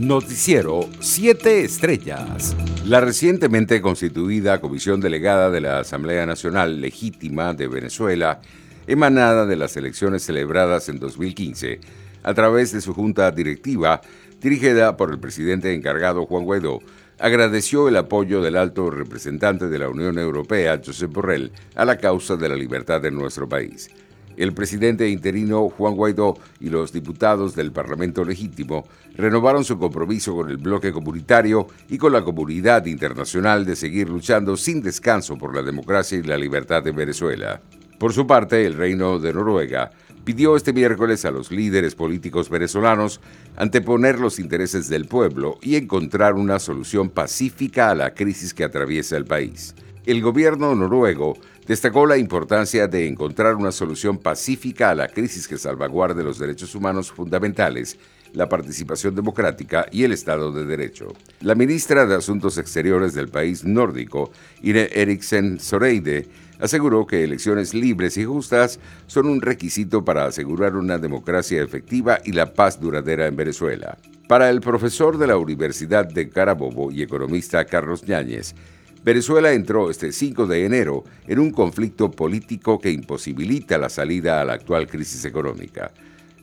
Noticiero 7 Estrellas. La recientemente constituida Comisión Delegada de la Asamblea Nacional Legítima de Venezuela, emanada de las elecciones celebradas en 2015, a través de su junta directiva, dirigida por el presidente encargado Juan Guaidó, agradeció el apoyo del alto representante de la Unión Europea, Josep Borrell, a la causa de la libertad de nuestro país. El presidente interino Juan Guaidó y los diputados del Parlamento Legítimo renovaron su compromiso con el bloque comunitario y con la comunidad internacional de seguir luchando sin descanso por la democracia y la libertad de Venezuela. Por su parte, el Reino de Noruega pidió este miércoles a los líderes políticos venezolanos anteponer los intereses del pueblo y encontrar una solución pacífica a la crisis que atraviesa el país. El gobierno noruego destacó la importancia de encontrar una solución pacífica a la crisis que salvaguarde los derechos humanos fundamentales, la participación democrática y el Estado de Derecho. La ministra de Asuntos Exteriores del país nórdico, Ine Eriksen Soreide, aseguró que elecciones libres y justas son un requisito para asegurar una democracia efectiva y la paz duradera en Venezuela. Para el profesor de la Universidad de Carabobo y economista Carlos Ñáñez, Venezuela entró este 5 de enero en un conflicto político que imposibilita la salida a la actual crisis económica.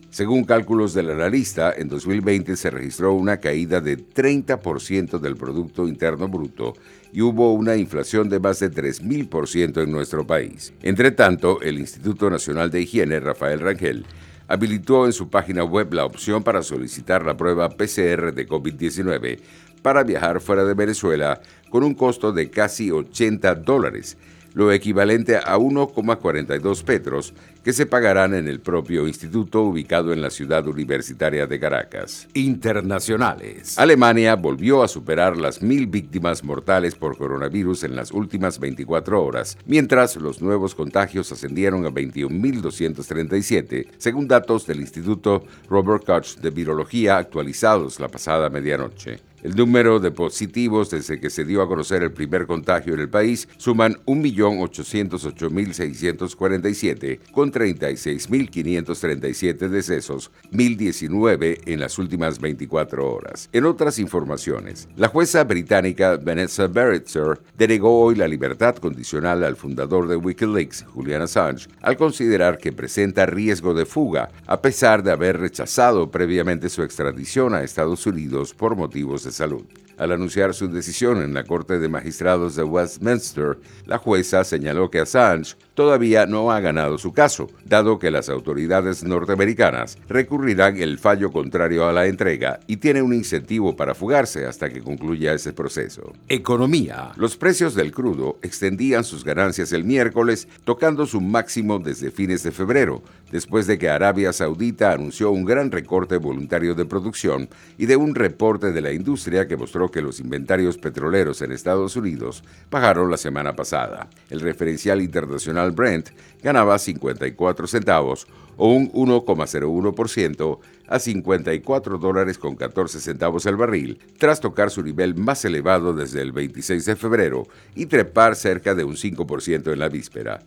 Según cálculos del analista, en 2020 se registró una caída de 30% del Producto Interno Bruto y hubo una inflación de más de 3.000% en nuestro país. Entre tanto, el Instituto Nacional de Higiene, Rafael Rangel, habilitó en su página web la opción para solicitar la prueba PCR de COVID-19 para viajar fuera de Venezuela con un costo de casi 80 dólares, lo equivalente a 1,42 petros que se pagarán en el propio instituto ubicado en la ciudad universitaria de Caracas. Internacionales. Alemania volvió a superar las mil víctimas mortales por coronavirus en las últimas 24 horas, mientras los nuevos contagios ascendieron a 21.237, según datos del Instituto Robert Koch de Virología actualizados la pasada medianoche. El número de positivos desde que se dio a conocer el primer contagio en el país suman 1.808.647 con 36.537 decesos, 1.019 en las últimas 24 horas. En otras informaciones, la jueza británica Vanessa Beretzer denegó hoy la libertad condicional al fundador de Wikileaks, Julian Assange, al considerar que presenta riesgo de fuga, a pesar de haber rechazado previamente su extradición a Estados Unidos por motivos de salud. Al anunciar su decisión en la Corte de Magistrados de Westminster, la jueza señaló que Assange todavía no ha ganado su caso, dado que las autoridades norteamericanas recurrirán el fallo contrario a la entrega y tiene un incentivo para fugarse hasta que concluya ese proceso. Economía. Los precios del crudo extendían sus ganancias el miércoles, tocando su máximo desde fines de febrero, después de que Arabia Saudita anunció un gran recorte voluntario de producción y de un reporte de la industria que mostró que los inventarios petroleros en Estados Unidos bajaron la semana pasada. El referencial internacional Brent ganaba 54 centavos o un 1,01% a 54 dólares con 14 centavos el barril, tras tocar su nivel más elevado desde el 26 de febrero y trepar cerca de un 5% en la víspera.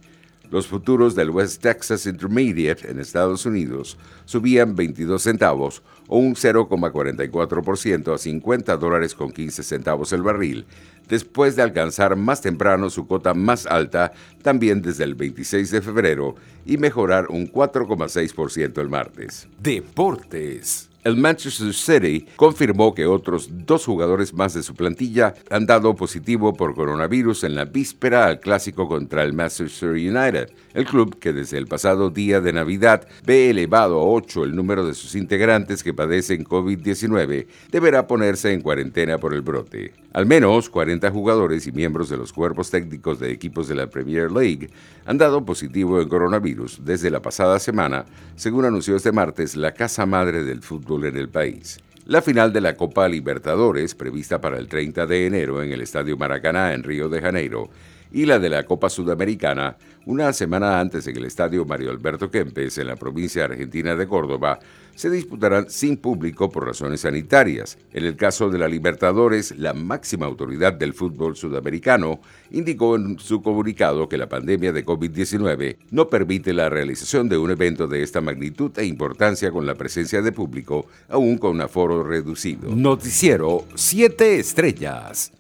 Los futuros del West Texas Intermediate en Estados Unidos subían 22 centavos o un 0,44% a 50 dólares con 15 centavos el barril, después de alcanzar más temprano su cota más alta también desde el 26 de febrero y mejorar un 4,6% el martes. Deportes. El Manchester City confirmó que otros dos jugadores más de su plantilla han dado positivo por coronavirus en la víspera al clásico contra el Manchester United. El club, que desde el pasado día de Navidad ve elevado a 8 el número de sus integrantes que padecen COVID-19, deberá ponerse en cuarentena por el brote. Al menos 40 jugadores y miembros de los cuerpos técnicos de equipos de la Premier League han dado positivo en coronavirus desde la pasada semana, según anunció este martes la casa madre del en el país. La final de la Copa Libertadores, prevista para el 30 de enero en el Estadio Maracaná en Río de Janeiro, y la de la Copa Sudamericana una semana antes en el estadio Mario Alberto Kempes, en la provincia argentina de Córdoba, se disputarán sin público por razones sanitarias. En el caso de la Libertadores, la máxima autoridad del fútbol sudamericano indicó en su comunicado que la pandemia de COVID-19 no permite la realización de un evento de esta magnitud e importancia con la presencia de público, aún con aforo reducido. Noticiero 7 Estrellas.